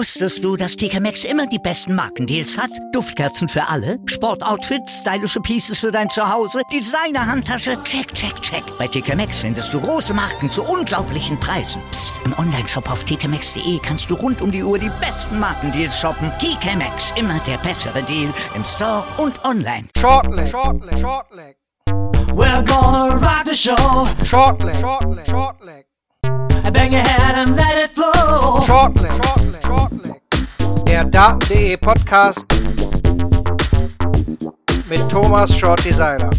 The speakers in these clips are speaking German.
Wusstest du, dass TK Maxx immer die besten Markendeals hat? Duftkerzen für alle, Sportoutfits, stylische Pieces für dein Zuhause, Designer-Handtasche, check, check, check. Bei TK Maxx findest du große Marken zu unglaublichen Preisen. Psst. im Onlineshop auf tkmaxx.de kannst du rund um die Uhr die besten Markendeals shoppen. TK Maxx, immer der bessere Deal im Store und online. Shortleg, shortleg, shortleg. We're gonna rock the show. Shortleg, shortleg, shortleg. Bang your head and let it flow. Shortleg, shortleg, shortleg. Der Daten.de Podcast mit Thomas Shorty Seiler.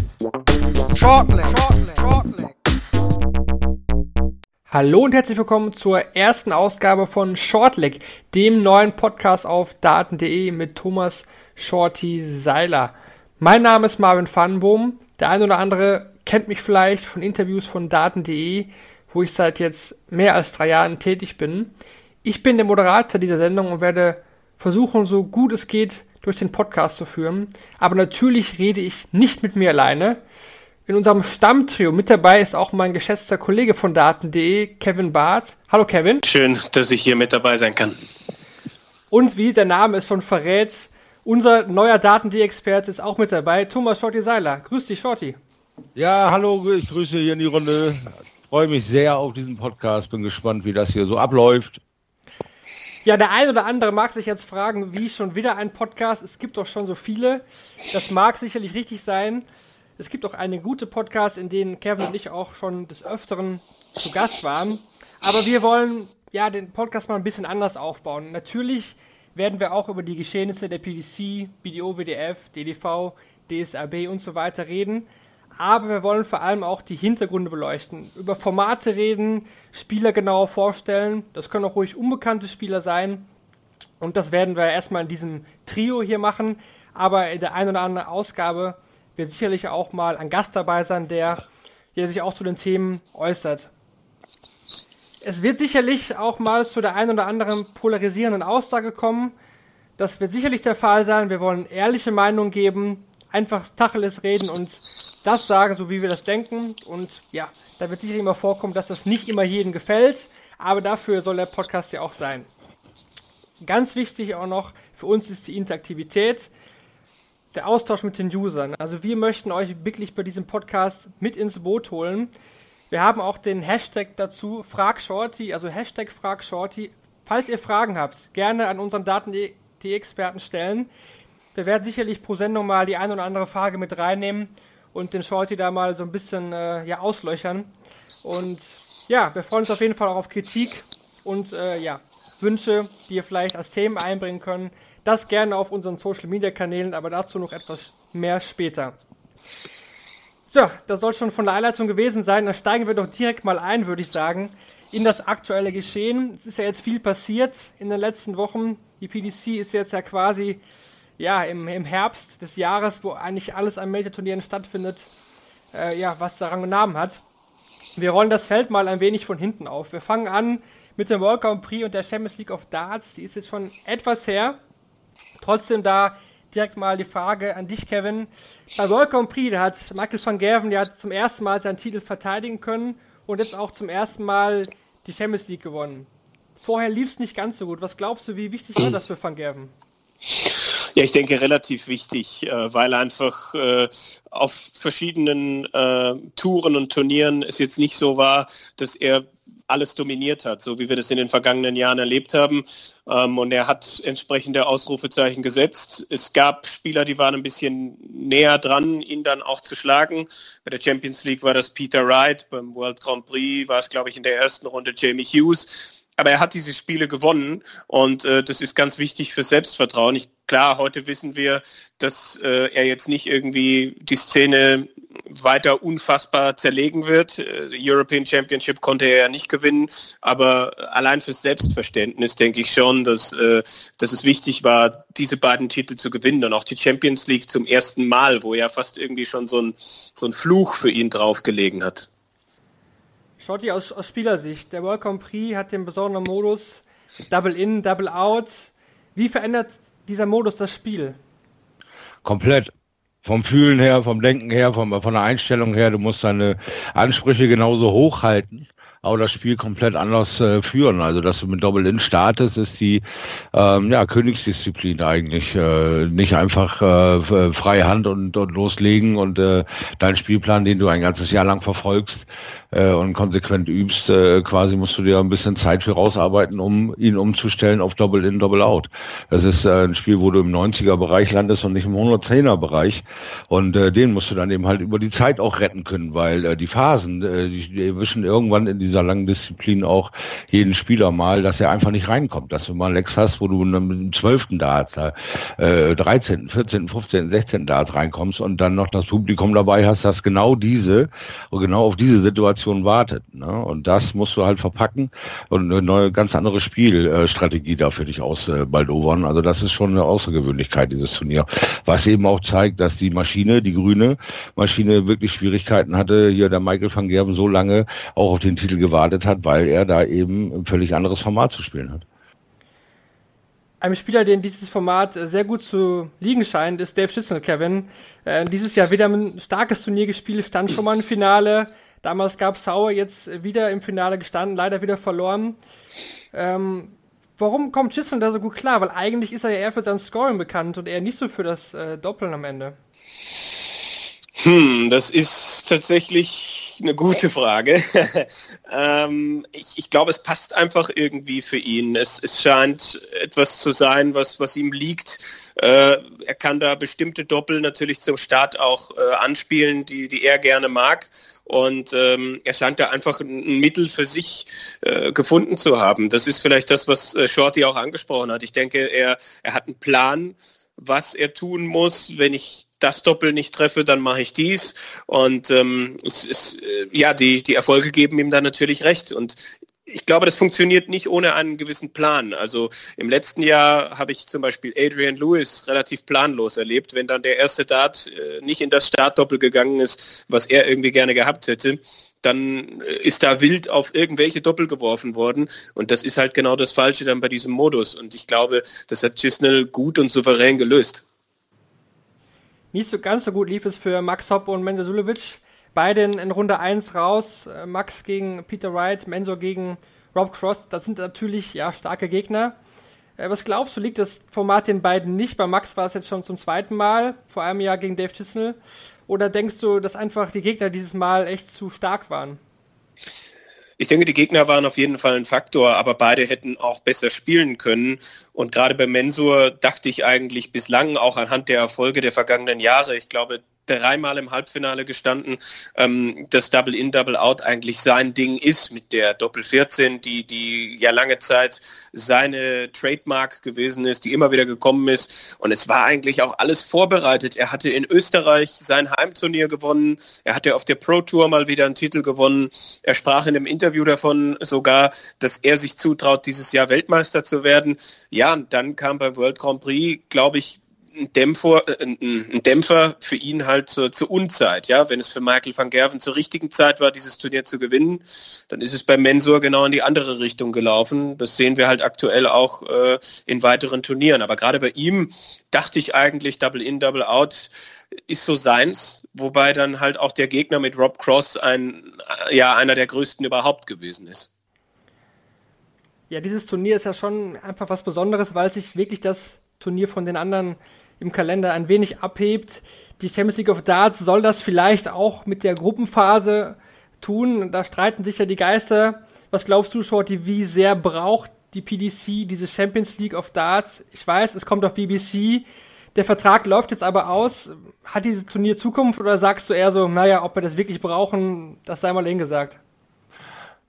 Shortleg, shortleg, shortleg. Hallo und herzlich willkommen zur ersten Ausgabe von Shortleg, dem neuen Podcast auf Daten.de mit Thomas Shorty Seiler. Mein Name ist Marvin Pfannenbohm. Der eine oder andere kennt mich vielleicht von Interviews von Daten.de, wo ich seit jetzt mehr als drei Jahren tätig bin. Ich bin der Moderator dieser Sendung und werde versuchen, so gut es geht, durch den Podcast zu führen. Aber natürlich rede ich nicht mit mir alleine. In unserem Stammtrio mit dabei ist auch mein geschätzter Kollege von Daten.de, Kevin Barth. Hallo Kevin. Schön, dass ich hier mit dabei sein kann. Und wie der Name es schon verrät, unser neuer Daten.de-Experte ist auch mit dabei, Thomas Shorty Seiler. Grüß dich, Shorty. Ja, hallo, ich grüße hier in die Runde. Freue mich sehr auf diesen Podcast, bin gespannt, wie das hier so abläuft. Ja, der ein oder andere mag sich jetzt fragen, wie schon wieder ein Podcast? Es gibt doch schon so viele. Das mag sicherlich richtig sein. Es gibt auch eine gute Podcast, in denen Kevin und ich auch schon des Öfteren zu Gast waren. Aber wir wollen ja den Podcast mal ein bisschen anders aufbauen. Natürlich werden wir auch über die Geschehnisse der PDC, BDO, WDF, DDV, DSRB und so weiter reden. Aber wir wollen vor allem auch die Hintergründe beleuchten, über Formate reden, Spieler genauer vorstellen. Das können auch ruhig unbekannte Spieler sein. Und das werden wir erstmal in diesem Trio hier machen. Aber in der einen oder anderen Ausgabe wird sicherlich auch mal ein Gast dabei sein, der, der sich auch zu den Themen äußert. Es wird sicherlich auch mal zu der einen oder anderen polarisierenden Aussage kommen. Das wird sicherlich der Fall sein. Wir wollen ehrliche Meinung geben, einfach Tacheles reden und das sagen, so wie wir das denken. Und ja, da wird sicherlich immer vorkommen, dass das nicht immer jedem gefällt, aber dafür soll der Podcast ja auch sein. Ganz wichtig auch noch, für uns ist die Interaktivität, der Austausch mit den Usern. Also wir möchten euch wirklich bei diesem Podcast mit ins Boot holen. Wir haben auch den Hashtag dazu, FragShorty, also Hashtag FragShorty. Falls ihr Fragen habt, gerne an unseren Daten.de-Experten stellen. Wir werden sicherlich pro Sendung mal die eine oder andere Frage mit reinnehmen und den Shorty da mal so ein bisschen äh, ja, auslöchern. Und ja, wir freuen uns auf jeden Fall auch auf Kritik und äh, ja, Wünsche, die ihr vielleicht als Themen einbringen können. Das gerne auf unseren Social Media Kanälen, aber dazu noch etwas mehr später. So, das soll schon von der Einleitung gewesen sein. Dann steigen wir doch direkt mal ein, würde ich sagen, in das aktuelle Geschehen. Es ist ja jetzt viel passiert in den letzten Wochen. Die PDC ist jetzt ja quasi ja, im, im Herbst des Jahres, wo eigentlich alles an Major-Turnieren stattfindet, äh, ja, was daran Namen hat. Wir rollen das Feld mal ein wenig von hinten auf. Wir fangen an mit dem World Grand Prix und der Champions League of Darts. Die ist jetzt schon etwas her. Trotzdem da direkt mal die Frage an dich, Kevin. Bei World Grand Prix, da hat Michael van Gerven, der hat zum ersten Mal seinen Titel verteidigen können und jetzt auch zum ersten Mal die Champions League gewonnen. Vorher lief es nicht ganz so gut. Was glaubst du, wie wichtig war das für Van Gerven? Ja, ich denke relativ wichtig, äh, weil einfach äh, auf verschiedenen äh, Touren und Turnieren es jetzt nicht so war, dass er alles dominiert hat, so wie wir das in den vergangenen Jahren erlebt haben. Ähm, und er hat entsprechende Ausrufezeichen gesetzt. Es gab Spieler, die waren ein bisschen näher dran, ihn dann auch zu schlagen. Bei der Champions League war das Peter Wright, beim World Grand Prix war es, glaube ich, in der ersten Runde Jamie Hughes aber er hat diese Spiele gewonnen und äh, das ist ganz wichtig für Selbstvertrauen. Ich, klar, heute wissen wir, dass äh, er jetzt nicht irgendwie die Szene weiter unfassbar zerlegen wird. Äh, European Championship konnte er ja nicht gewinnen, aber allein fürs Selbstverständnis denke ich schon, dass, äh, dass es wichtig war, diese beiden Titel zu gewinnen und auch die Champions League zum ersten Mal, wo ja fast irgendwie schon so ein, so ein Fluch für ihn draufgelegen hat. Schotti aus, aus Spielersicht. Der World Grand Prix hat den besonderen Modus Double In, Double Out. Wie verändert dieser Modus das Spiel? Komplett. Vom Fühlen her, vom Denken her, vom, von der Einstellung her. Du musst deine Ansprüche genauso hochhalten. auch das Spiel komplett anders äh, führen. Also dass du mit Double-In startest, ist die ähm, ja, Königsdisziplin eigentlich. Äh, nicht einfach äh, freie Hand und, und loslegen und äh, deinen Spielplan, den du ein ganzes Jahr lang verfolgst, äh, und konsequent übst, äh, quasi musst du dir ein bisschen Zeit für rausarbeiten, um ihn umzustellen auf Double In, Double Out. Das ist äh, ein Spiel, wo du im 90er-Bereich landest und nicht im 110er-Bereich. Und äh, den musst du dann eben halt über die Zeit auch retten können, weil äh, die Phasen, äh, die, erwischen irgendwann in dieser langen Disziplin auch jeden Spieler mal, dass er einfach nicht reinkommt. Dass du mal Lex hast, wo du mit dem 12. Darts, äh, 13., 14., 15., 16. Darts reinkommst und dann noch das Publikum dabei hast, dass genau diese, genau auf diese Situation Generation wartet. Ne? Und das musst du halt verpacken und eine neue, ganz andere Spielstrategie da für dich ausbaldowern. Also das ist schon eine Außergewöhnlichkeit, dieses Turnier. Was eben auch zeigt, dass die Maschine, die grüne Maschine wirklich Schwierigkeiten hatte, hier der Michael van Gerben so lange auch auf den Titel gewartet hat, weil er da eben ein völlig anderes Format zu spielen hat. Ein Spieler, den dieses Format sehr gut zu liegen scheint, ist Dave Schützel, Kevin. Äh, dieses Jahr wieder ein starkes Turnier gespielt, stand schon mal im Finale, Damals gab Sauer jetzt wieder im Finale gestanden, leider wieder verloren. Ähm, warum kommt Chisholm da so gut klar? Weil eigentlich ist er ja eher für sein Scoring bekannt und eher nicht so für das äh, Doppeln am Ende. Hm, das ist tatsächlich eine gute Frage. ähm, ich, ich glaube, es passt einfach irgendwie für ihn. Es, es scheint etwas zu sein, was, was ihm liegt. Äh, er kann da bestimmte Doppel natürlich zum Start auch äh, anspielen, die, die er gerne mag. Und ähm, er scheint da einfach ein Mittel für sich äh, gefunden zu haben. Das ist vielleicht das, was äh, Shorty auch angesprochen hat. Ich denke, er, er hat einen Plan, was er tun muss. Wenn ich das Doppel nicht treffe, dann mache ich dies. Und ähm, es ist, äh, ja, die, die Erfolge geben ihm da natürlich recht. Und ich glaube, das funktioniert nicht ohne einen gewissen Plan. Also im letzten Jahr habe ich zum Beispiel Adrian Lewis relativ planlos erlebt, wenn dann der erste Dart äh, nicht in das Startdoppel gegangen ist, was er irgendwie gerne gehabt hätte, dann äh, ist da wild auf irgendwelche Doppel geworfen worden und das ist halt genau das Falsche dann bei diesem Modus und ich glaube, das hat Gisnell gut und souverän gelöst. Nicht so ganz so gut lief es für Max Hopp und Mensa Sulevic Beide in, Runde 1 raus. Äh, Max gegen Peter Wright, Mensor gegen Rob Cross. Das sind natürlich ja starke Gegner. Äh, was glaubst du, liegt das Format den beiden nicht? Bei Max war es jetzt schon zum zweiten Mal, vor einem Jahr gegen Dave Chisnell. Oder denkst du, dass einfach die Gegner dieses Mal echt zu stark waren? Ich denke, die Gegner waren auf jeden Fall ein Faktor, aber beide hätten auch besser spielen können. Und gerade bei Mensur dachte ich eigentlich bislang auch anhand der Erfolge der vergangenen Jahre, ich glaube, dreimal im Halbfinale gestanden, ähm, dass Double In, Double Out eigentlich sein Ding ist mit der Doppel 14, die, die ja lange Zeit seine Trademark gewesen ist, die immer wieder gekommen ist. Und es war eigentlich auch alles vorbereitet. Er hatte in Österreich sein Heimturnier gewonnen. Er hatte auf der Pro Tour mal wieder einen Titel gewonnen. Er sprach in einem Interview davon sogar, dass er sich zutraut, dieses Jahr Weltmeister zu werden. Ja, und dann kam beim World Grand Prix, glaube ich, ein Dämpfer, äh, ein, Dämpfer für ihn halt zur, zur Unzeit. Ja, wenn es für Michael van Gerven zur richtigen Zeit war, dieses Turnier zu gewinnen, dann ist es bei Mensur genau in die andere Richtung gelaufen. Das sehen wir halt aktuell auch äh, in weiteren Turnieren. Aber gerade bei ihm dachte ich eigentlich, Double In, Double Out ist so seins, wobei dann halt auch der Gegner mit Rob Cross ein, äh, ja, einer der größten überhaupt gewesen ist. Ja, dieses Turnier ist ja schon einfach was Besonderes, weil sich wirklich das Turnier von den anderen im Kalender ein wenig abhebt. Die Champions League of Darts soll das vielleicht auch mit der Gruppenphase tun. Da streiten sich ja die Geister. Was glaubst du, Shorty, wie sehr braucht die PDC diese Champions League of Darts? Ich weiß, es kommt auf BBC. Der Vertrag läuft jetzt aber aus. Hat dieses Turnier Zukunft oder sagst du eher so, naja, ob wir das wirklich brauchen, das sei mal hingesagt?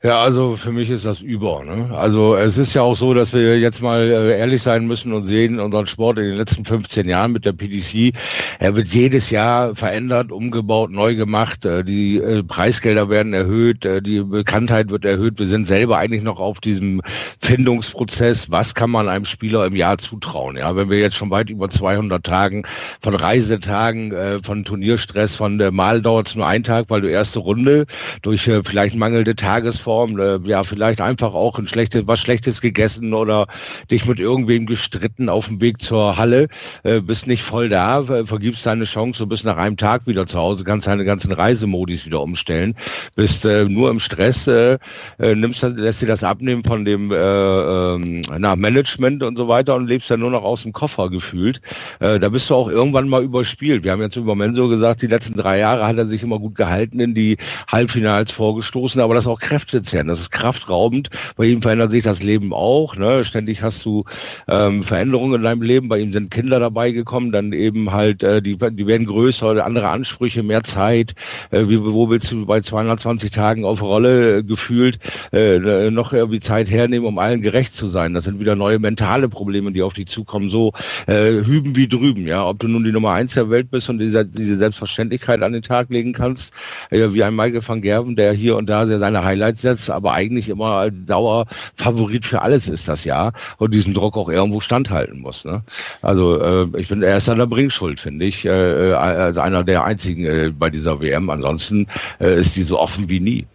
Ja, also für mich ist das über. Ne? Also es ist ja auch so, dass wir jetzt mal äh, ehrlich sein müssen und sehen, unseren Sport in den letzten 15 Jahren mit der PDC, er wird jedes Jahr verändert, umgebaut, neu gemacht. Äh, die äh, Preisgelder werden erhöht, die Bekanntheit wird erhöht. Wir sind selber eigentlich noch auf diesem Findungsprozess. Was kann man einem Spieler im Jahr zutrauen? Ja, wenn wir jetzt schon weit über 200 Tagen von Reisetagen, von Turnierstress, von der Mal dauert es nur einen Tag, weil du erste Runde durch vielleicht mangelnde Tagesform Tagesform, äh, ja vielleicht einfach auch ein schlechtes, was Schlechtes gegessen oder dich mit irgendwem gestritten auf dem Weg zur Halle, äh, bist nicht voll da, vergibst deine Chance, du bist nach einem Tag wieder zu Hause, kannst deine ganzen Reisemodis wieder umstellen, bist äh, nur im Stress, äh, äh, nimmst, lässt dir das abnehmen von dem äh, äh, na, Management und so weiter und lebst dann nur noch aus dem Koffer gefühlt. Äh, da bist du auch irgendwann mal überspielt. Wir haben jetzt über Menso gesagt, die letzten drei Jahre hat er sich immer gut gehalten, in die Halbfinals vorgestoßen, aber das auch kräftezehrend, das ist kraftraubend. Bei ihm verändert sich das Leben auch. Ne? Ständig hast du ähm, Veränderungen in deinem Leben. Bei ihm sind Kinder dabei gekommen, dann eben halt, äh, die, die werden größer, andere Ansprüche, mehr Zeit. Äh, wie, wo willst du bei 220 Tagen auf Rolle äh, gefühlt äh, noch irgendwie Zeit hernehmen, um allen gerecht zu sein? Das sind wieder neue mentale Probleme, die auf dich zukommen, so äh, hüben wie drüben. Ja, ob du nun die Nummer eins der Welt bist und diese, diese Selbstverständlichkeit an den Tag legen kannst, äh, wie ein Michael van Gerven, der hier und da sehr seine Highlights setzt, aber eigentlich immer Dauerfavorit für alles ist das Jahr und diesen Druck auch irgendwo standhalten muss. Ne? Also äh, ich bin er ist an der Bringschuld, finde ich, äh, äh, als einer der einzigen äh, bei dieser WM. Ansonsten äh, ist die so offen wie nie.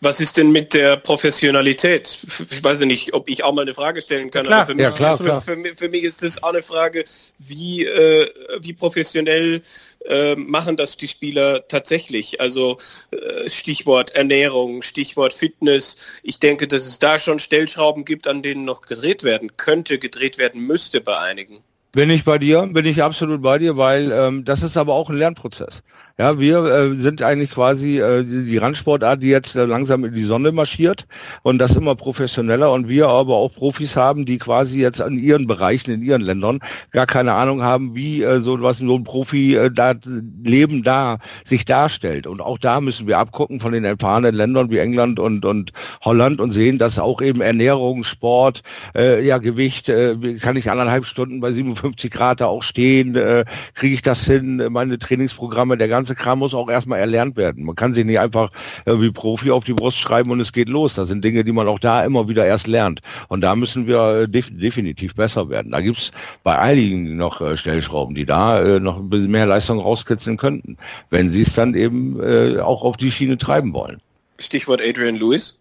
Was ist denn mit der Professionalität? Ich weiß nicht, ob ich auch mal eine Frage stellen kann. Klar, für, mich, ja, klar, klar. Für, für, mich ist das auch eine Frage, wie, äh, wie professionell äh, machen das die Spieler tatsächlich? Also äh, Stichwort Ernährung, Stichwort Fitness. Ich denke, dass es da schon Stellschrauben gibt, an denen noch gedreht werden könnte, gedreht werden müsste bei einigen. Bin ich bei dir, bin ich absolut bei dir, weil ähm, das ist aber auch ein Lernprozess. Ja, wir äh, sind eigentlich quasi äh, die, Randsportart, die jetzt äh, langsam in die Sonne marschiert und das immer professioneller und wir aber auch Profis haben, die quasi jetzt in ihren Bereichen, in ihren Ländern gar keine Ahnung haben, wie äh, so was so ein Profi äh, da Leben da sich darstellt. Und auch da müssen wir abgucken von den erfahrenen Ländern wie England und, und Holland und sehen, dass auch eben Ernährung, Sport, äh, ja Gewicht, äh, kann ich anderthalb Stunden bei 57 Grad da auch stehen, äh, kriege ich das hin, meine Trainingsprogramme, der ganze ganze Kram muss auch erstmal erlernt werden. Man kann sich nicht einfach wie Profi auf die Brust schreiben und es geht los. Das sind Dinge, die man auch da immer wieder erst lernt. Und da müssen wir äh, def definitiv besser werden. Da gibt es bei einigen noch äh, Stellschrauben, die da äh, noch ein bisschen mehr Leistung rauskitzeln könnten, wenn sie es dann eben auch auf die Schiene treiben wollen. Stichwort Adrian Lewis.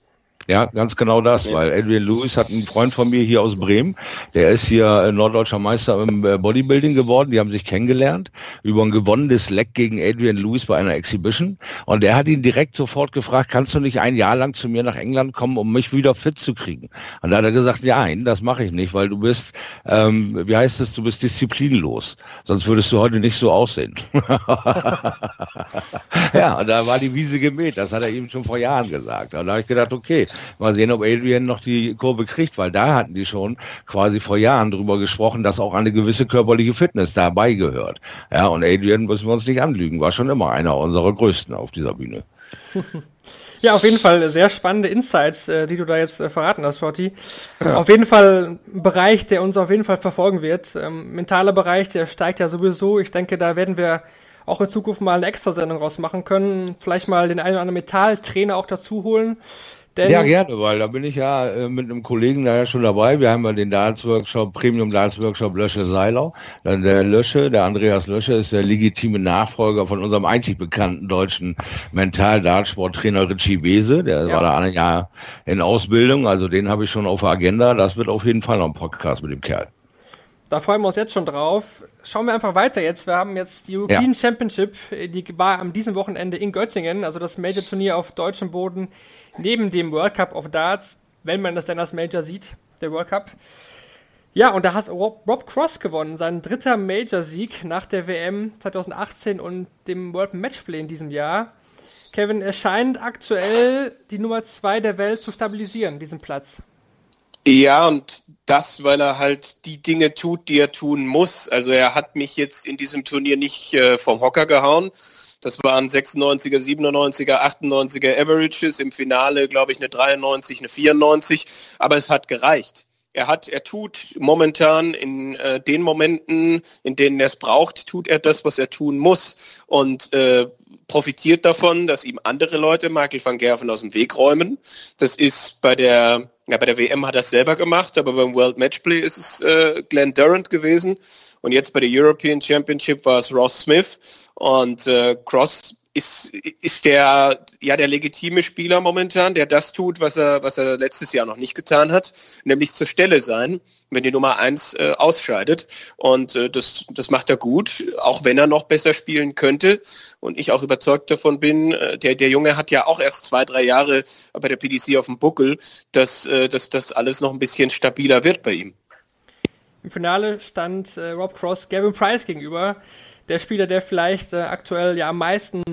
Ja, ganz genau das, ja. weil Adrian Lewis hat einen Freund von mir hier aus Bremen, der ist hier äh, norddeutscher Meister im äh, Bodybuilding geworden, die haben sich kennengelernt über ein gewonnenes Leck gegen Adrian Lewis bei einer Exhibition und der hat ihn direkt sofort gefragt, kannst du nicht ein Jahr lang zu mir nach England kommen, um mich wieder fit zu kriegen? Und da hat er gesagt, ja, nein, das mache ich nicht, weil du bist, ähm, wie heißt es, du bist disziplinlos, sonst würdest du heute nicht so aussehen. ja, und da war die Wiese gemäht, das hat er ihm schon vor Jahren gesagt. Und da habe ich gedacht, okay, Mal sehen, ob Adrian noch die Kurve kriegt, weil da hatten die schon quasi vor Jahren drüber gesprochen, dass auch eine gewisse körperliche Fitness dabei gehört. Ja, und Adrian müssen wir uns nicht anlügen, war schon immer einer unserer größten auf dieser Bühne. Ja, auf jeden Fall sehr spannende Insights, äh, die du da jetzt äh, verraten hast, Shorty. Ja. Auf jeden Fall ein Bereich, der uns auf jeden Fall verfolgen wird. Ähm, mentaler Bereich, der steigt ja sowieso. Ich denke, da werden wir auch in Zukunft mal eine Extra-Sendung rausmachen können. Vielleicht mal den einen oder anderen Metalltrainer auch dazu holen. Denn ja, gerne, weil da bin ich ja äh, mit einem Kollegen da ja schon dabei. Wir haben ja den Darts-Workshop, Premium Darts-Workshop Lösche Seilau. Dann der Lösche, der Andreas Lösche, ist der legitime Nachfolger von unserem einzig bekannten deutschen Mental-Dartsport-Trainer Richie Wese. Der ja. war da ein Jahr in Ausbildung, also den habe ich schon auf der Agenda. Das wird auf jeden Fall noch ein Podcast mit dem Kerl. Da freuen wir uns jetzt schon drauf. Schauen wir einfach weiter jetzt. Wir haben jetzt die European ja. Championship, die war am diesem Wochenende in Göttingen, also das Major-Turnier auf deutschem Boden neben dem World Cup of Darts, wenn man das dann als Major sieht, der World Cup. Ja, und da hat Rob, Rob Cross gewonnen, sein dritter Major-Sieg nach der WM 2018 und dem World Matchplay in diesem Jahr. Kevin, er scheint aktuell die Nummer zwei der Welt zu stabilisieren, diesen Platz. Ja, und das, weil er halt die Dinge tut, die er tun muss. Also er hat mich jetzt in diesem Turnier nicht äh, vom Hocker gehauen, das waren 96er, 97er, 98er Averages. Im Finale, glaube ich, eine 93, eine 94. Aber es hat gereicht. Er hat, er tut momentan in äh, den Momenten, in denen er es braucht, tut er das, was er tun muss und äh, profitiert davon, dass ihm andere Leute Michael van Gerven aus dem Weg räumen. Das ist bei der, ja, bei der WM hat er es selber gemacht, aber beim World Matchplay ist es äh, Glenn Durant gewesen. Und jetzt bei der European Championship war es Ross Smith. Und äh, Cross ist, ist der ja der legitime Spieler momentan, der das tut, was er, was er letztes Jahr noch nicht getan hat, nämlich zur Stelle sein, wenn die Nummer eins äh, ausscheidet. Und äh, das, das macht er gut, auch wenn er noch besser spielen könnte. Und ich auch überzeugt davon bin, äh, der, der Junge hat ja auch erst zwei, drei Jahre bei der PDC auf dem Buckel, dass, äh, dass das alles noch ein bisschen stabiler wird bei ihm. Im Finale stand äh, Rob Cross Gavin Price gegenüber der Spieler, der vielleicht äh, aktuell ja am meisten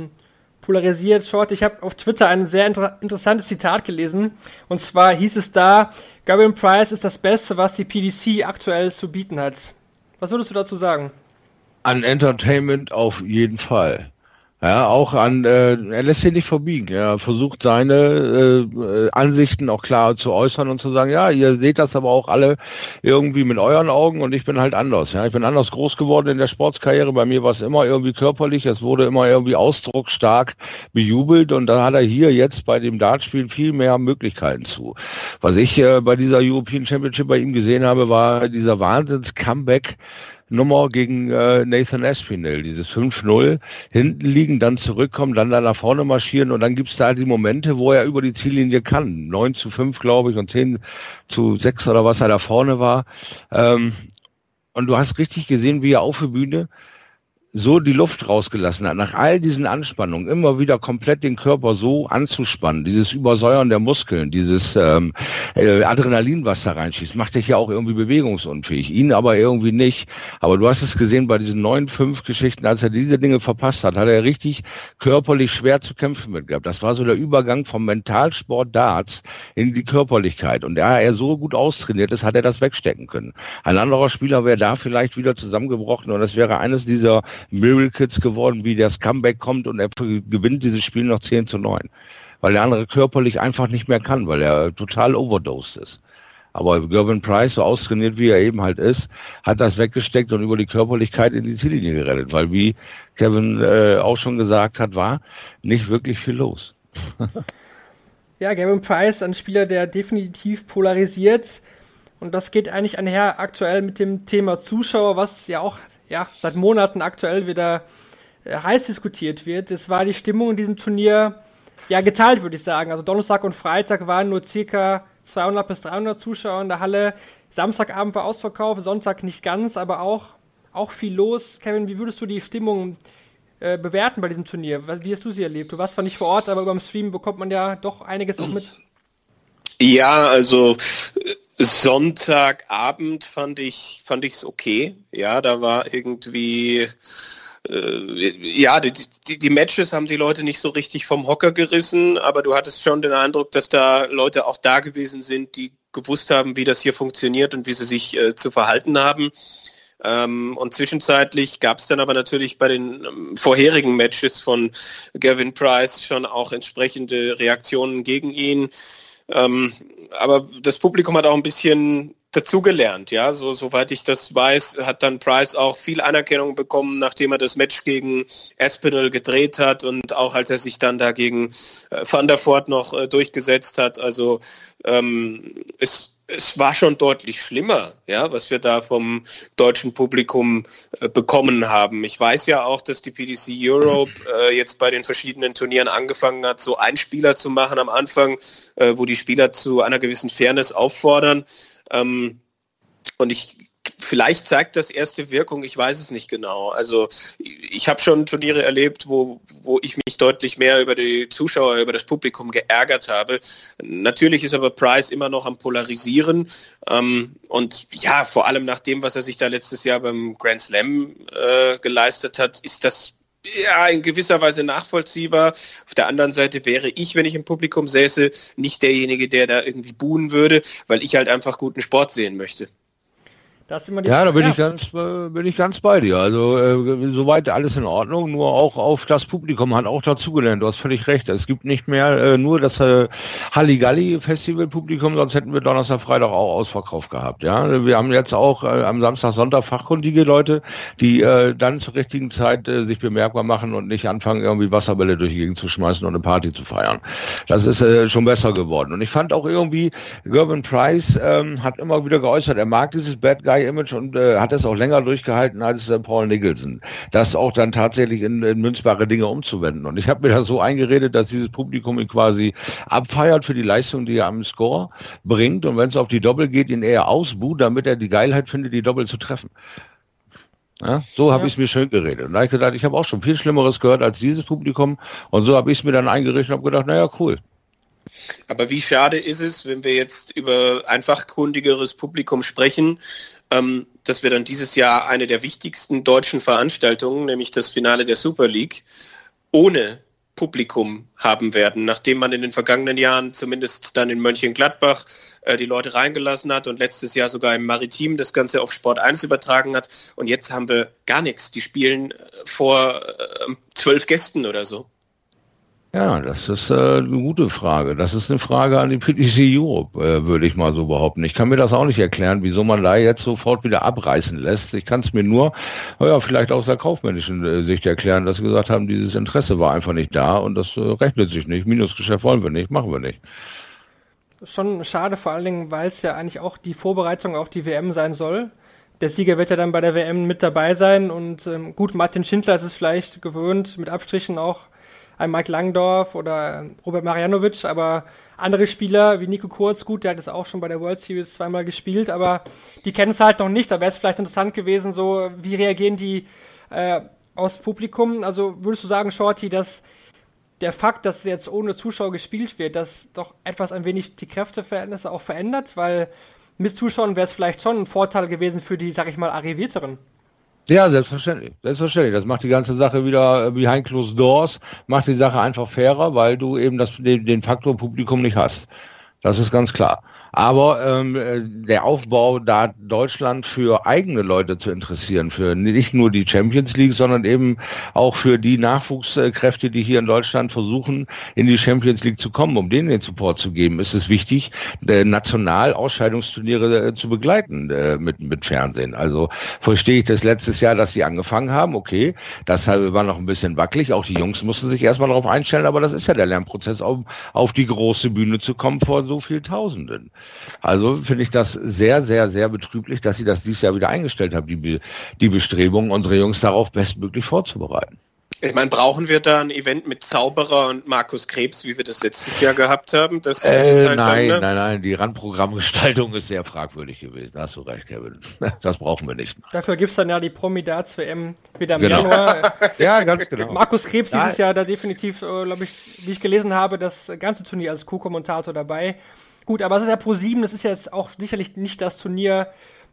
polarisiert. Short, ich habe auf Twitter ein sehr inter interessantes Zitat gelesen. Und zwar hieß es da, Gavin Price ist das Beste, was die PDC aktuell zu bieten hat. Was würdest du dazu sagen? An Entertainment auf jeden Fall. Ja, auch an, äh, er lässt sich nicht verbiegen. Er versucht seine äh, Ansichten auch klar zu äußern und zu sagen, ja, ihr seht das aber auch alle irgendwie mit euren Augen und ich bin halt anders. Ja, ich bin anders groß geworden in der Sportskarriere. Bei mir war es immer irgendwie körperlich, es wurde immer irgendwie ausdrucksstark bejubelt und da hat er hier jetzt bei dem Dartspiel viel mehr Möglichkeiten zu. Was ich äh, bei dieser European Championship bei ihm gesehen habe, war dieser Wahnsinns-Comeback Nummer gegen äh, Nathan Espinel, dieses 5-0, hinten liegen, dann zurückkommen, dann da nach vorne marschieren und dann gibt's da die Momente, wo er über die Ziellinie kann. 9 zu 5, glaube ich, und 10 zu 6 oder was er da vorne war. Ähm, und du hast richtig gesehen, wie er auf der Bühne so die Luft rausgelassen hat, nach all diesen Anspannungen, immer wieder komplett den Körper so anzuspannen, dieses Übersäuern der Muskeln, dieses ähm, äh, Adrenalin, was da reinschießt, macht dich ja auch irgendwie bewegungsunfähig, ihn aber irgendwie nicht. Aber du hast es gesehen bei diesen neun, fünf Geschichten, als er diese Dinge verpasst hat, hat er richtig körperlich schwer zu kämpfen mit gehabt. Das war so der Übergang vom Mentalsport Darts in die Körperlichkeit. Und da er so gut austrainiert ist, hat er das wegstecken können. Ein anderer Spieler wäre da vielleicht wieder zusammengebrochen und das wäre eines dieser Miracles geworden, wie das Comeback kommt und er gewinnt dieses Spiel noch 10 zu 9. Weil der andere körperlich einfach nicht mehr kann, weil er total overdosed ist. Aber Gervin Price, so austrainiert wie er eben halt ist, hat das weggesteckt und über die Körperlichkeit in die Ziellinie gerettet. Weil wie Kevin äh, auch schon gesagt hat, war nicht wirklich viel los. ja, Gavin Price, ein Spieler, der definitiv polarisiert. Und das geht eigentlich einher aktuell mit dem Thema Zuschauer, was ja auch ja, seit Monaten aktuell wieder äh, heiß diskutiert wird. Es war die Stimmung in diesem Turnier ja geteilt, würde ich sagen. Also Donnerstag und Freitag waren nur circa 200 bis 300 Zuschauer in der Halle. Samstagabend war Ausverkauf, Sonntag nicht ganz, aber auch, auch viel los. Kevin, wie würdest du die Stimmung äh, bewerten bei diesem Turnier? Wie hast du sie erlebt? Du warst zwar nicht vor Ort, aber beim Stream bekommt man ja doch einiges auch mit. Ja, also Sonntagabend fand ich fand ich es okay. Ja, da war irgendwie äh, ja, die, die, die, Matches haben die Leute nicht so richtig vom Hocker gerissen, aber du hattest schon den Eindruck, dass da Leute auch da gewesen sind, die gewusst haben, wie das hier funktioniert und wie sie sich äh, zu verhalten haben. Ähm, und zwischenzeitlich gab es dann aber natürlich bei den ähm, vorherigen Matches von Gavin Price schon auch entsprechende Reaktionen gegen ihn. Ähm, aber das Publikum hat auch ein bisschen dazugelernt, ja. So, soweit ich das weiß, hat dann Price auch viel Anerkennung bekommen, nachdem er das Match gegen Aspinall gedreht hat und auch als er sich dann dagegen äh, Van der Voort noch äh, durchgesetzt hat. Also ähm, es es war schon deutlich schlimmer, ja, was wir da vom deutschen Publikum äh, bekommen haben. Ich weiß ja auch, dass die PDC Europe äh, jetzt bei den verschiedenen Turnieren angefangen hat, so Einspieler zu machen am Anfang, äh, wo die Spieler zu einer gewissen Fairness auffordern. Ähm, und ich vielleicht zeigt das erste Wirkung, ich weiß es nicht genau. Also ich habe schon Turniere erlebt, wo, wo ich mich deutlich mehr über die Zuschauer, über das Publikum geärgert habe. Natürlich ist aber Price immer noch am Polarisieren. Ähm, und ja, vor allem nach dem, was er sich da letztes Jahr beim Grand Slam äh, geleistet hat, ist das ja, in gewisser Weise nachvollziehbar. Auf der anderen Seite wäre ich, wenn ich im Publikum säße, nicht derjenige, der da irgendwie buhen würde, weil ich halt einfach guten Sport sehen möchte ja, da bin ich ganz, bin ich ganz bei dir. Also äh, soweit alles in Ordnung. Nur auch auf das Publikum hat auch dazugelernt. Du hast völlig recht. Es gibt nicht mehr äh, nur das äh, Halligalli Festival Publikum, sonst hätten wir Donnerstag, Freitag auch Ausverkauf gehabt. Ja, wir haben jetzt auch äh, am Samstag, Sonntag fachkundige Leute, die äh, dann zur richtigen Zeit äh, sich bemerkbar machen und nicht anfangen irgendwie Wasserbälle durch die Gegend zu schmeißen und eine Party zu feiern. Das ist äh, schon besser geworden. Und ich fand auch irgendwie Gervin Price ähm, hat immer wieder geäußert, er mag dieses Bad Guy Guy-Image und äh, hat es auch länger durchgehalten als äh, Paul Nicholson. Das auch dann tatsächlich in, in münzbare Dinge umzuwenden. Und ich habe mir das so eingeredet, dass dieses Publikum ihn quasi abfeiert für die Leistung, die er am Score bringt. Und wenn es auf die Doppel geht, ihn eher ausbuht, damit er die Geilheit findet, die Doppel zu treffen. Ja, so habe ja. ich es mir schön geredet. Und da habe ich gedacht, ich habe auch schon viel Schlimmeres gehört als dieses Publikum. Und so habe ich es mir dann eingerichtet und habe gedacht, naja, cool. Aber wie schade ist es, wenn wir jetzt über einfach kundigeres Publikum sprechen, ähm, dass wir dann dieses Jahr eine der wichtigsten deutschen Veranstaltungen, nämlich das Finale der Super League, ohne Publikum haben werden, nachdem man in den vergangenen Jahren zumindest dann in Mönchengladbach äh, die Leute reingelassen hat und letztes Jahr sogar im Maritim das Ganze auf Sport 1 übertragen hat. Und jetzt haben wir gar nichts. Die spielen äh, vor äh, zwölf Gästen oder so. Ja, das ist äh, eine gute Frage. Das ist eine Frage an die PTC Europe, äh, würde ich mal so behaupten. Ich kann mir das auch nicht erklären, wieso man da jetzt sofort wieder abreißen lässt. Ich kann es mir nur, ja, vielleicht aus der kaufmännischen äh, Sicht erklären, dass sie gesagt haben, dieses Interesse war einfach nicht da und das äh, rechnet sich nicht. Minusgeschäft wollen wir nicht, machen wir nicht. Schon schade, vor allen Dingen, weil es ja eigentlich auch die Vorbereitung auf die WM sein soll. Der Sieger wird ja dann bei der WM mit dabei sein und ähm, gut, Martin Schindler ist es vielleicht gewöhnt, mit Abstrichen auch ein Mike Langdorf oder Robert Marianovic, aber andere Spieler wie Nico Kurz, gut, der hat es auch schon bei der World Series zweimal gespielt, aber die kennen es halt noch nicht. Da wäre es vielleicht interessant gewesen, so wie reagieren die äh, aus Publikum. Also würdest du sagen, Shorty, dass der Fakt, dass jetzt ohne Zuschauer gespielt wird, das doch etwas ein wenig die Kräfteverhältnisse auch verändert, weil mit Zuschauern wäre es vielleicht schon ein Vorteil gewesen für die, sag ich mal, Arrivierteren. Ja, selbstverständlich. Selbstverständlich. Das macht die ganze Sache wieder behind closed doors, macht die Sache einfach fairer, weil du eben das, den, den Faktor Publikum nicht hast. Das ist ganz klar. Aber ähm, äh, der Aufbau, da Deutschland für eigene Leute zu interessieren, für nicht nur die Champions League, sondern eben auch für die Nachwuchskräfte, die hier in Deutschland versuchen, in die Champions League zu kommen, um denen den Support zu geben, ist es wichtig, äh, national Ausscheidungsturniere äh, zu begleiten äh, mit, mit Fernsehen. Also verstehe ich das letztes Jahr, dass sie angefangen haben, okay, das war noch ein bisschen wackelig, auch die Jungs mussten sich erstmal darauf einstellen, aber das ist ja der Lernprozess, um auf die große Bühne zu kommen vor so viel Tausenden. Also finde ich das sehr, sehr, sehr betrüblich, dass sie das dieses Jahr wieder eingestellt haben, die, die Bestrebungen, unsere Jungs darauf bestmöglich vorzubereiten. Ich meine, brauchen wir da ein Event mit Zauberer und Markus Krebs, wie wir das letztes Jahr gehabt haben? Das äh, halt nein, dann, ne? nein, nein, die Randprogrammgestaltung ist sehr fragwürdig gewesen. Da hast du recht, Kevin. Das brauchen wir nicht. Dafür gibt es dann ja die Promidats-WM wieder im genau. Januar. ja, ganz genau. Markus Krebs nein. dieses Jahr da definitiv, äh, glaube ich, wie ich gelesen habe, das ganze Turnier als Co-Kommentator dabei. Gut, aber es ist ja Pro 7, das ist jetzt auch sicherlich nicht das Turnier,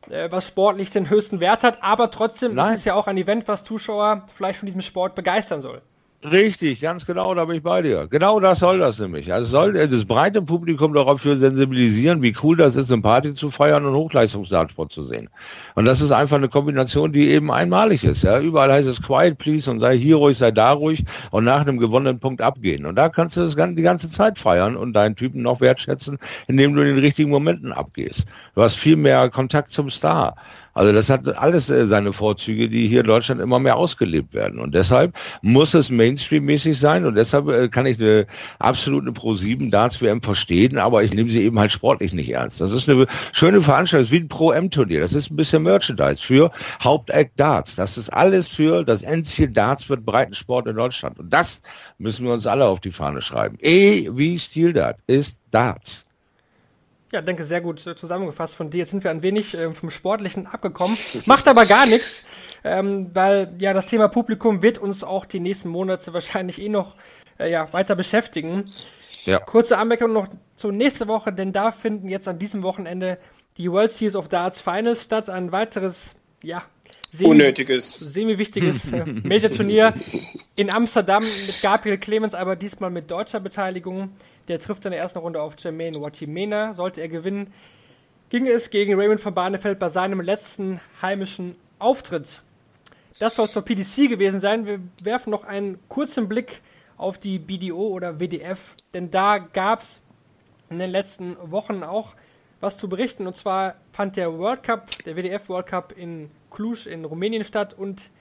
äh, was sportlich den höchsten Wert hat, aber trotzdem Nein. ist es ja auch ein Event, was Zuschauer vielleicht von diesem Sport begeistern soll. Richtig, ganz genau, da bin ich bei dir. Genau das soll das nämlich. Also soll das breite Publikum dafür sensibilisieren, wie cool das ist, eine Party zu feiern und Hochleistungsdartsport zu sehen. Und das ist einfach eine Kombination, die eben einmalig ist. Ja, überall heißt es quiet please und sei hier ruhig, sei da ruhig und nach einem gewonnenen Punkt abgehen. Und da kannst du das die ganze Zeit feiern und deinen Typen noch wertschätzen, indem du in den richtigen Momenten abgehst. Du hast viel mehr Kontakt zum Star. Also das hat alles äh, seine Vorzüge, die hier in Deutschland immer mehr ausgelebt werden. Und deshalb muss es Mainstream-mäßig sein und deshalb äh, kann ich eine absolute Pro-7 Darts-WM verstehen, aber ich nehme sie eben halt sportlich nicht ernst. Das ist eine schöne Veranstaltung, wie ein Pro-M-Turnier. Das ist ein bisschen Merchandise für Haupteck Darts. Das ist alles für das Endziel Darts wird Breitensport in Deutschland. Und das müssen wir uns alle auf die Fahne schreiben. E wie Stil Dart ist Darts. Ja, denke, sehr gut äh, zusammengefasst von dir. Jetzt sind wir ein wenig äh, vom Sportlichen abgekommen. Macht aber gar nichts, ähm, weil ja das Thema Publikum wird uns auch die nächsten Monate wahrscheinlich eh noch äh, ja, weiter beschäftigen. Ja. Kurze Anmerkung noch zur nächsten Woche, denn da finden jetzt an diesem Wochenende die World Series of Darts Finals statt. Ein weiteres, ja, semi, unnötiges, semi-wichtiges äh, Major-Turnier in Amsterdam mit Gabriel Clemens, aber diesmal mit deutscher Beteiligung. Der trifft in der ersten Runde auf Jermaine Watimena. Sollte er gewinnen, ging es gegen Raymond van Barneveld bei seinem letzten heimischen Auftritt. Das soll zur PDC gewesen sein. Wir werfen noch einen kurzen Blick auf die BDO oder WDF, denn da gab es in den letzten Wochen auch was zu berichten. Und zwar fand der World Cup, der WDF World Cup in Cluj in Rumänien statt und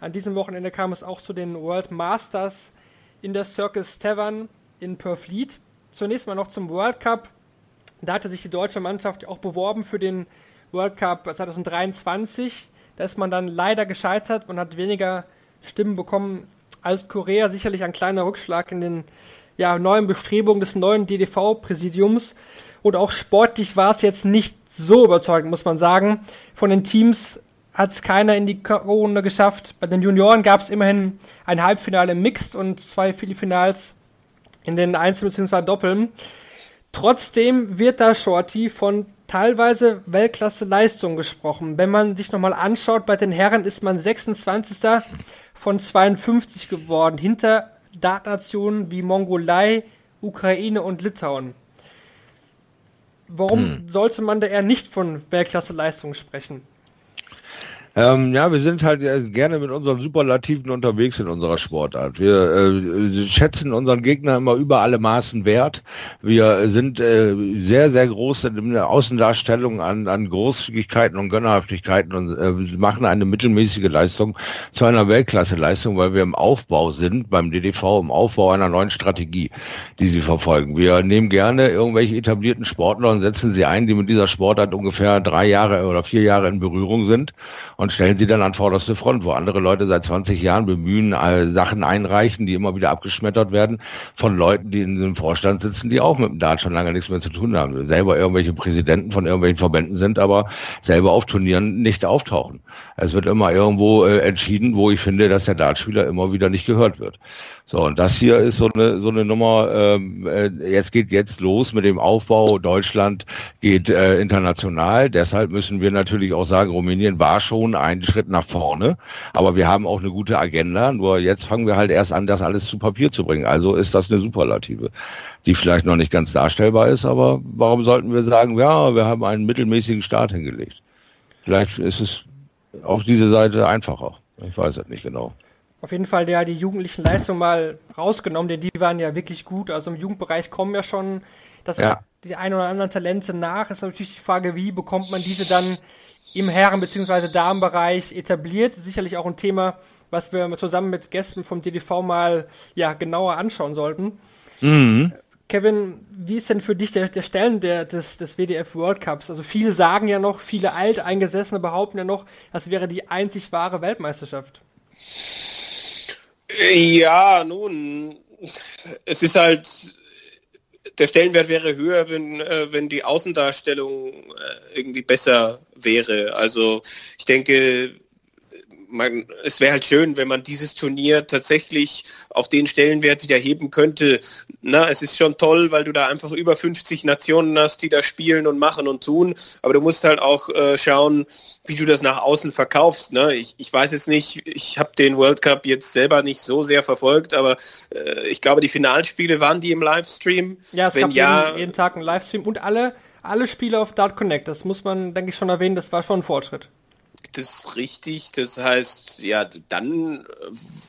an diesem Wochenende kam es auch zu den World Masters in der Circus Tavern in Purfleet. Zunächst mal noch zum World Cup. Da hatte sich die deutsche Mannschaft auch beworben für den World Cup 2023. Da ist man dann leider gescheitert. Man hat weniger Stimmen bekommen als Korea. Sicherlich ein kleiner Rückschlag in den ja, neuen Bestrebungen des neuen DDV-Präsidiums. Und auch sportlich war es jetzt nicht so überzeugend, muss man sagen. Von den Teams hat es keiner in die Runde geschafft. Bei den Junioren gab es immerhin ein Halbfinale im Mixed und zwei Viertelfinals in den Einzel- bzw. Doppeln. Trotzdem wird da Shorty von teilweise Weltklasse-Leistung gesprochen. Wenn man sich nochmal anschaut, bei den Herren ist man 26. von 52 geworden, hinter Dartnationen wie Mongolei, Ukraine und Litauen. Warum hm. sollte man da eher nicht von Weltklasse-Leistung sprechen? Ähm, ja, wir sind halt äh, gerne mit unseren Superlativen unterwegs in unserer Sportart. Wir äh, schätzen unseren Gegner immer über alle Maßen wert. Wir sind äh, sehr, sehr groß in der Außendarstellung an, an Großzügigkeiten und Gönnerhaftigkeiten und äh, machen eine mittelmäßige Leistung zu einer Weltklasse-Leistung, weil wir im Aufbau sind, beim DDV, im Aufbau einer neuen Strategie, die sie verfolgen. Wir nehmen gerne irgendwelche etablierten Sportler und setzen sie ein, die mit dieser Sportart ungefähr drei Jahre oder vier Jahre in Berührung sind und stellen sie dann an vorderste Front, wo andere Leute seit 20 Jahren bemühen, Sachen einreichen, die immer wieder abgeschmettert werden von Leuten, die in dem Vorstand sitzen, die auch mit dem Dart schon lange nichts mehr zu tun haben. Selber irgendwelche Präsidenten von irgendwelchen Verbänden sind, aber selber auf Turnieren nicht auftauchen. Es wird immer irgendwo äh, entschieden, wo ich finde, dass der Dartspieler immer wieder nicht gehört wird. So, und das hier ist so eine, so eine Nummer, ähm, äh, jetzt geht jetzt los mit dem Aufbau. Deutschland geht äh, international. Deshalb müssen wir natürlich auch sagen, Rumänien war schon einen Schritt nach vorne. Aber wir haben auch eine gute Agenda. Nur jetzt fangen wir halt erst an, das alles zu Papier zu bringen. Also ist das eine Superlative, die vielleicht noch nicht ganz darstellbar ist. Aber warum sollten wir sagen, ja, wir haben einen mittelmäßigen Start hingelegt? Vielleicht ist es auf diese Seite einfacher. Ich weiß es nicht genau auf jeden Fall der die jugendlichen Leistungen mal rausgenommen, denn die waren ja wirklich gut. Also im Jugendbereich kommen ja schon das ja. die ein oder anderen Talente nach. Ist natürlich die Frage, wie bekommt man diese dann im Herren- bzw. Damenbereich etabliert. Sicherlich auch ein Thema, was wir zusammen mit Gästen vom DDV mal ja genauer anschauen sollten. Mhm. Kevin, wie ist denn für dich der, der Stellen der, des, des WDF World Cups? Also viele sagen ja noch, viele Alteingesessene behaupten ja noch, das wäre die einzig wahre Weltmeisterschaft. Ja, nun, es ist halt, der Stellenwert wäre höher, wenn, äh, wenn die Außendarstellung äh, irgendwie besser wäre. Also ich denke, man, es wäre halt schön, wenn man dieses Turnier tatsächlich auf den Stellenwert wieder heben könnte. Na, es ist schon toll, weil du da einfach über 50 Nationen hast, die da spielen und machen und tun. Aber du musst halt auch äh, schauen, wie du das nach außen verkaufst. Ne? Ich, ich weiß jetzt nicht, ich habe den World Cup jetzt selber nicht so sehr verfolgt, aber äh, ich glaube, die Finalspiele waren die im Livestream. Ja, es Wenn gab ja, jeden, jeden Tag einen Livestream und alle alle Spiele auf Dart Connect. Das muss man, denke ich, schon erwähnen. Das war schon ein Fortschritt. Das ist richtig. Das heißt, ja, dann,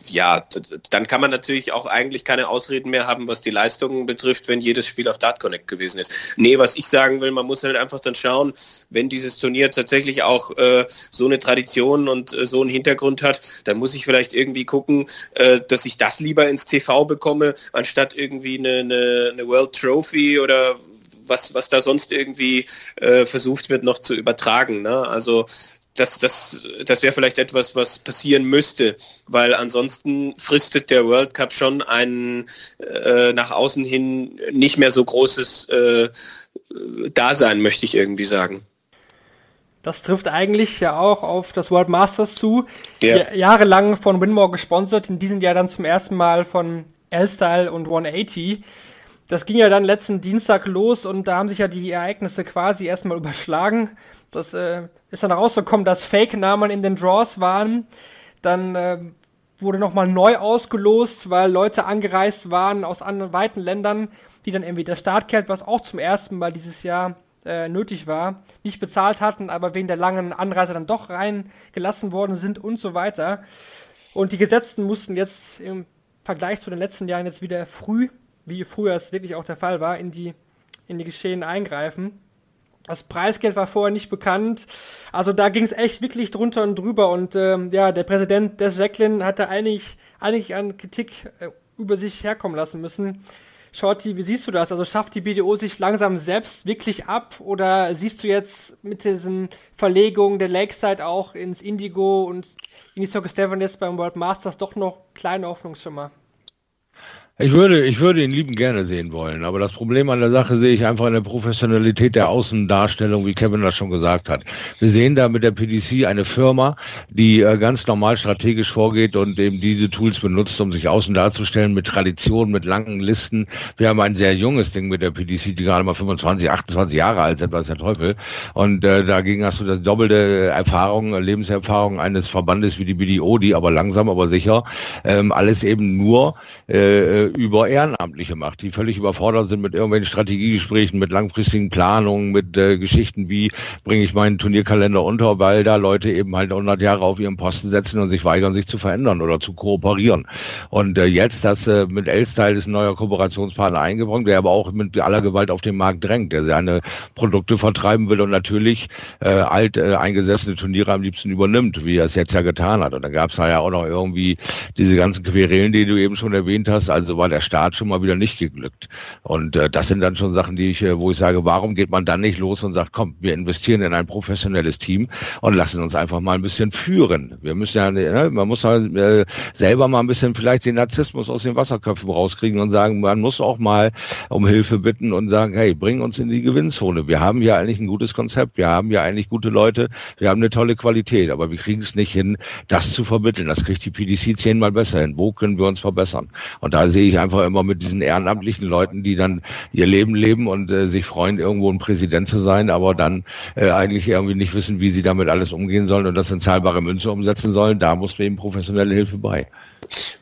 ja, dann kann man natürlich auch eigentlich keine Ausreden mehr haben, was die Leistungen betrifft, wenn jedes Spiel auf Dart Connect gewesen ist. Nee, was ich sagen will, man muss halt einfach dann schauen, wenn dieses Turnier tatsächlich auch äh, so eine Tradition und äh, so einen Hintergrund hat, dann muss ich vielleicht irgendwie gucken, äh, dass ich das lieber ins TV bekomme, anstatt irgendwie eine, eine, eine World Trophy oder was, was da sonst irgendwie äh, versucht wird noch zu übertragen. Ne? Also das, das, das wäre vielleicht etwas, was passieren müsste, weil ansonsten fristet der World Cup schon ein äh, nach außen hin nicht mehr so großes äh, Dasein, möchte ich irgendwie sagen. Das trifft eigentlich ja auch auf das World Masters zu. Ja. Jahrelang von Winmore gesponsert, in diesem Jahr dann zum ersten Mal von L-Style und 180. Das ging ja dann letzten Dienstag los und da haben sich ja die Ereignisse quasi erstmal überschlagen. Das äh, ist dann rausgekommen, dass Fake-Namen in den Draws waren. Dann äh, wurde nochmal neu ausgelost, weil Leute angereist waren aus anderen weiten Ländern, die dann irgendwie das Startgeld, was auch zum ersten Mal dieses Jahr äh, nötig war, nicht bezahlt hatten, aber wegen der langen Anreise dann doch reingelassen worden sind und so weiter. Und die Gesetzten mussten jetzt im Vergleich zu den letzten Jahren jetzt wieder früh, wie früher es wirklich auch der Fall war, in die, in die Geschehen eingreifen. Das Preisgeld war vorher nicht bekannt. Also da ging es echt wirklich drunter und drüber. Und ähm, ja, der Präsident des Jacqueline hatte eigentlich, eigentlich an Kritik äh, über sich herkommen lassen müssen. Shorty, wie siehst du das? Also schafft die BDO sich langsam selbst wirklich ab oder siehst du jetzt mit diesen Verlegungen der Lakeside auch ins Indigo und in die Circus Devon jetzt beim World Masters doch noch kleine Hoffnungsschimmer? Ich würde, ich würde ihn lieben gerne sehen wollen, aber das Problem an der Sache sehe ich einfach in der Professionalität der Außendarstellung, wie Kevin das schon gesagt hat. Wir sehen da mit der PDC eine Firma, die äh, ganz normal strategisch vorgeht und eben diese Tools benutzt, um sich außen darzustellen, mit Tradition, mit langen Listen. Wir haben ein sehr junges Ding mit der PDC, die gerade mal 25, 28 Jahre alt sind, was der Teufel. Und äh, dagegen hast du das doppelte Erfahrung, Lebenserfahrung eines Verbandes wie die BDO, die aber langsam, aber sicher ähm, alles eben nur äh, über Ehrenamtliche macht, die völlig überfordert sind mit irgendwelchen Strategiegesprächen, mit langfristigen Planungen, mit äh, Geschichten wie bringe ich meinen Turnierkalender unter, weil da Leute eben halt 100 Jahre auf ihren Posten setzen und sich weigern, sich zu verändern oder zu kooperieren. Und äh, jetzt, dass äh, mit Elstyle ist ein neuer Kooperationspartner eingebracht, der aber auch mit aller Gewalt auf den Markt drängt, der seine Produkte vertreiben will und natürlich äh, alt äh, eingesessene Turniere am liebsten übernimmt, wie er es jetzt ja getan hat. Und dann gab es da ja auch noch irgendwie diese ganzen Querelen, die du eben schon erwähnt hast, also war der Start schon mal wieder nicht geglückt. Und äh, das sind dann schon Sachen, die ich, äh, wo ich sage, warum geht man dann nicht los und sagt, komm, wir investieren in ein professionelles Team und lassen uns einfach mal ein bisschen führen. Wir müssen ja, ne, man muss halt, äh, selber mal ein bisschen vielleicht den Narzissmus aus den Wasserköpfen rauskriegen und sagen, man muss auch mal um Hilfe bitten und sagen, hey, bring uns in die Gewinnzone. Wir haben hier eigentlich ein gutes Konzept, wir haben hier eigentlich gute Leute, wir haben eine tolle Qualität, aber wir kriegen es nicht hin, das zu vermitteln. Das kriegt die PDC zehnmal besser hin. Wo können wir uns verbessern? Und da sehe ich einfach immer mit diesen ehrenamtlichen Leuten, die dann ihr Leben leben und äh, sich freuen, irgendwo ein Präsident zu sein, aber dann äh, eigentlich irgendwie nicht wissen, wie sie damit alles umgehen sollen und das in zahlbare Münze umsetzen sollen. Da muss man eben professionelle Hilfe bei.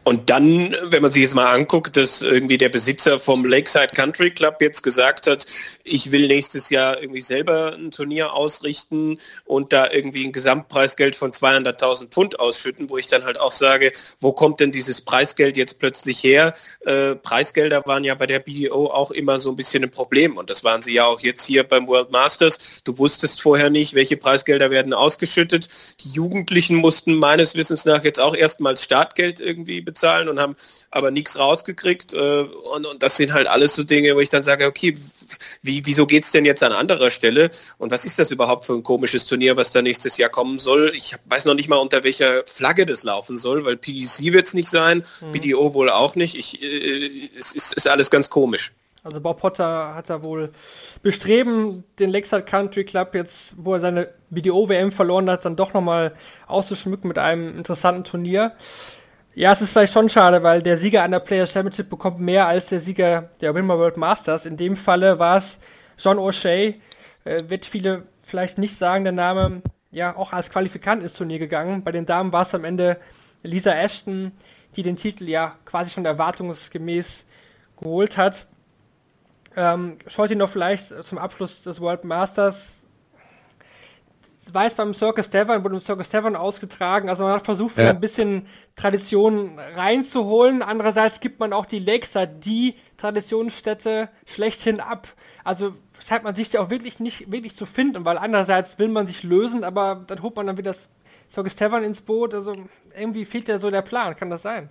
Und dann, wenn man sich jetzt mal anguckt, dass irgendwie der Besitzer vom Lakeside Country Club jetzt gesagt hat, ich will nächstes Jahr irgendwie selber ein Turnier ausrichten und da irgendwie ein Gesamtpreisgeld von 200.000 Pfund ausschütten, wo ich dann halt auch sage, wo kommt denn dieses Preisgeld jetzt plötzlich her? Äh, Preisgelder waren ja bei der BDO auch immer so ein bisschen ein Problem und das waren sie ja auch jetzt hier beim World Masters. Du wusstest vorher nicht, welche Preisgelder werden ausgeschüttet. Die Jugendlichen mussten meines Wissens nach jetzt auch erstmals Startgeld irgendwie bezahlen und haben aber nichts rausgekriegt. Äh, und, und das sind halt alles so Dinge, wo ich dann sage, okay, wie, wieso geht es denn jetzt an anderer Stelle? Und was ist das überhaupt für ein komisches Turnier, was da nächstes Jahr kommen soll? Ich weiß noch nicht mal, unter welcher Flagge das laufen soll, weil PDC wird es nicht sein, mhm. BDO wohl auch nicht. Ich, äh, es ist, ist alles ganz komisch. Also Bob Potter hat da wohl bestreben, den Lakeside Country Club jetzt, wo er seine BDO-WM verloren hat, dann doch nochmal auszuschmücken mit einem interessanten Turnier. Ja, es ist vielleicht schon schade, weil der Sieger an der Players Championship bekommt mehr als der Sieger der Winmer World Masters. In dem Falle war es John O'Shea, äh, wird viele vielleicht nicht sagen, der Name, ja, auch als Qualifikant ins Turnier gegangen. Bei den Damen war es am Ende Lisa Ashton, die den Titel ja quasi schon erwartungsgemäß geholt hat. Ähm, schaut ihn noch vielleicht zum Abschluss des World Masters weiß beim Circus Tavern, wurde im Circus Tavern ausgetragen. Also man hat versucht, ja. ein bisschen Tradition reinzuholen. Andererseits gibt man auch die Lakeside, die Traditionsstätte, schlechthin ab. Also scheint man sich ja auch wirklich nicht wirklich zu finden, weil andererseits will man sich lösen, aber dann holt man dann wieder das Circus Tavern ins Boot. Also irgendwie fehlt ja so der Plan. Kann das sein?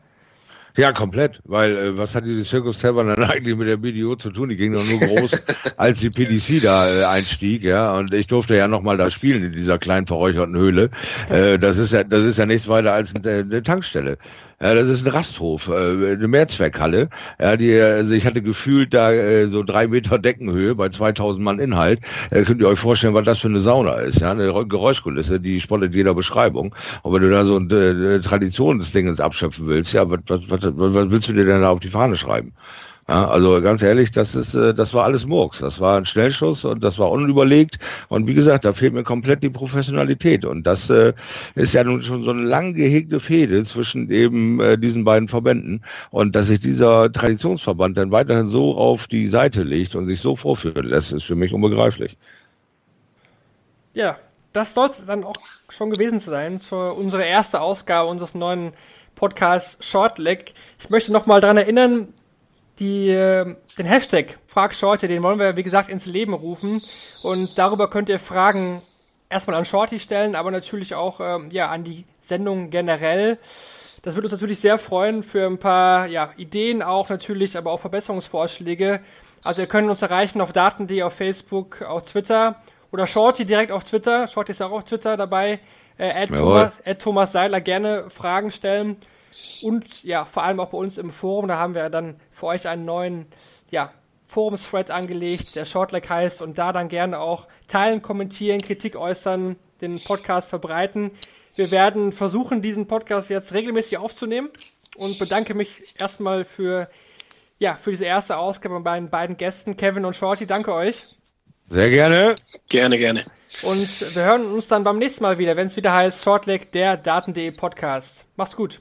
Ja, komplett, weil äh, was hat diese Circus Tavern dann eigentlich mit der BDO zu tun? Die ging doch nur groß, als die PDC da äh, einstieg, ja, und ich durfte ja nochmal da spielen in dieser kleinen verräucherten Höhle. Äh, das ist ja, das ist ja nichts weiter als eine, eine Tankstelle. Ja, das ist ein Rasthof, äh, eine Mehrzweckhall. Ja, die, also ich hatte gefühlt da äh, so drei Meter Deckenhöhe bei 2000 Mann Inhalt. Äh, könnt ihr euch vorstellen, was das für eine Sauna ist? Ja, eine Geräuschkulisse, die spottet jeder Beschreibung. Und wenn du da so ein äh, Traditionsdingens abschöpfen willst, ja, was, was, was, was willst du dir denn da auf die Fahne schreiben? Ja, also ganz ehrlich, das ist, äh, das war alles Murks. Das war ein Schnellschuss und das war unüberlegt. Und wie gesagt, da fehlt mir komplett die Professionalität. Und das äh, ist ja nun schon so eine lang gehegte Fehde zwischen eben äh, diesen beiden Verbänden. Und dass sich dieser Traditionsverband dann weiterhin so auf die Seite legt und sich so vorführen lässt, ist für mich unbegreiflich. Ja, das soll es dann auch schon gewesen sein für unsere erste Ausgabe unseres neuen Podcasts Shortleg. Ich möchte noch mal daran erinnern, die, äh, den Hashtag Frag Shorty, den wollen wir, wie gesagt, ins Leben rufen. Und darüber könnt ihr Fragen erstmal an Shorty stellen, aber natürlich auch ähm, ja, an die Sendung generell. Das würde uns natürlich sehr freuen für ein paar ja, Ideen auch natürlich, aber auch Verbesserungsvorschläge. Also ihr könnt uns erreichen auf Daten.de, auf Facebook, auf Twitter oder Shorty direkt auf Twitter. Shorty ist auch auf Twitter dabei. Äh, Thomas, Thomas Seiler gerne Fragen stellen. Und ja, vor allem auch bei uns im Forum, da haben wir dann für euch einen neuen ja, Forums-Thread angelegt, der Shortleg heißt, und da dann gerne auch teilen, kommentieren, Kritik äußern, den Podcast verbreiten. Wir werden versuchen, diesen Podcast jetzt regelmäßig aufzunehmen und bedanke mich erstmal für, ja, für diese erste Ausgabe bei meinen beiden Gästen, Kevin und Shorty. Danke euch. Sehr gerne. Gerne, gerne. Und wir hören uns dann beim nächsten Mal wieder, wenn es wieder heißt Shortleg, der Daten.de Podcast. Mach's gut.